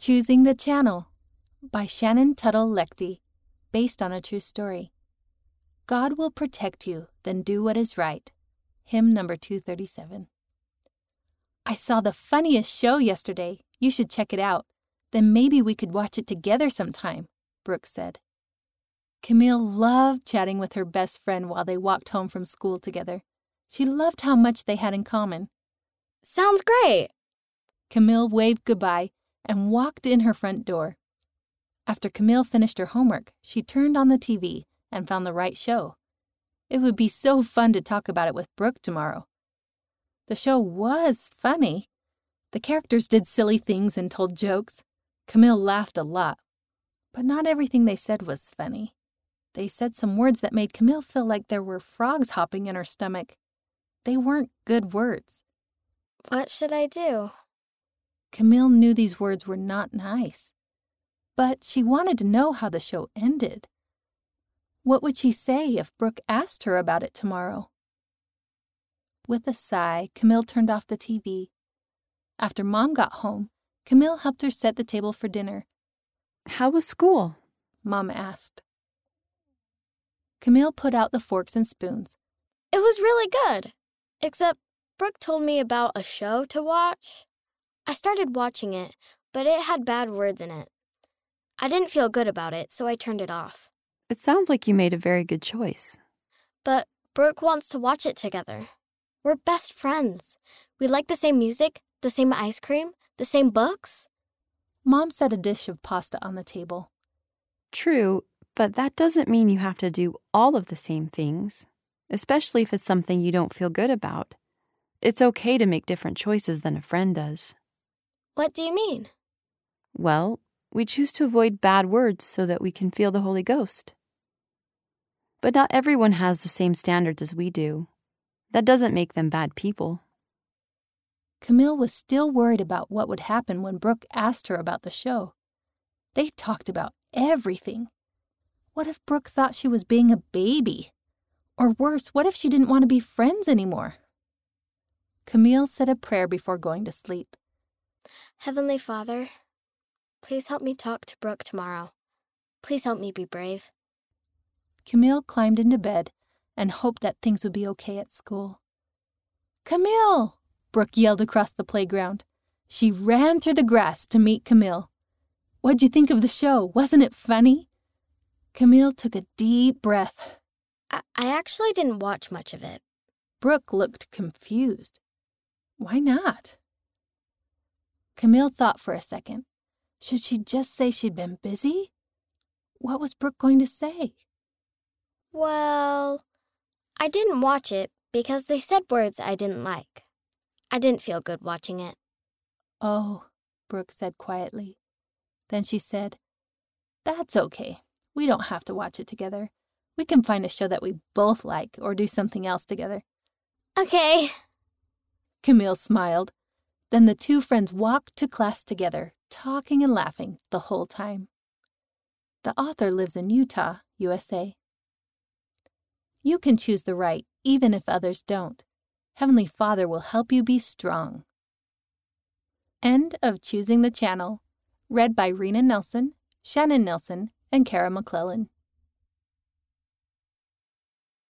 Choosing the Channel by Shannon Tuttle Lechty, based on a true story. God will protect you, then do what is right. Hymn number 237. I saw the funniest show yesterday. You should check it out. Then maybe we could watch it together sometime, Brooke said. Camille loved chatting with her best friend while they walked home from school together. She loved how much they had in common. Sounds great. Camille waved goodbye and walked in her front door. After Camille finished her homework, she turned on the TV and found the right show. It would be so fun to talk about it with Brooke tomorrow. The show was funny. The characters did silly things and told jokes. Camille laughed a lot. But not everything they said was funny. They said some words that made Camille feel like there were frogs hopping in her stomach. They weren't good words. What should I do? Camille knew these words were not nice. But she wanted to know how the show ended. What would she say if Brooke asked her about it tomorrow? With a sigh, Camille turned off the TV. After Mom got home, Camille helped her set the table for dinner. How was school? Mom asked. Camille put out the forks and spoons. It was really good. Except Brooke told me about a show to watch. I started watching it, but it had bad words in it. I didn't feel good about it, so I turned it off. It sounds like you made a very good choice. But Brooke wants to watch it together. We're best friends. We like the same music, the same ice cream, the same books. Mom set a dish of pasta on the table. True, but that doesn't mean you have to do all of the same things, especially if it's something you don't feel good about. It's okay to make different choices than a friend does. What do you mean? Well, we choose to avoid bad words so that we can feel the Holy Ghost. But not everyone has the same standards as we do. That doesn't make them bad people. Camille was still worried about what would happen when Brooke asked her about the show. They talked about everything. What if Brooke thought she was being a baby? Or worse, what if she didn't want to be friends anymore? Camille said a prayer before going to sleep. Heavenly Father, please help me talk to Brooke tomorrow. Please help me be brave. Camille climbed into bed and hoped that things would be okay at school. Camille! Brooke yelled across the playground. She ran through the grass to meet Camille. What'd you think of the show? Wasn't it funny? Camille took a deep breath. I, I actually didn't watch much of it. Brooke looked confused. Why not? Camille thought for a second. Should she just say she'd been busy? What was Brooke going to say? Well, I didn't watch it because they said words I didn't like. I didn't feel good watching it. Oh, Brooke said quietly. Then she said, That's okay. We don't have to watch it together. We can find a show that we both like or do something else together. Okay. Camille smiled. Then the two friends walked to class together, talking and laughing the whole time. The author lives in Utah, USA. You can choose the right even if others don't. Heavenly Father will help you be strong. End of Choosing the Channel. Read by Rena Nelson, Shannon Nelson, and Kara McClellan.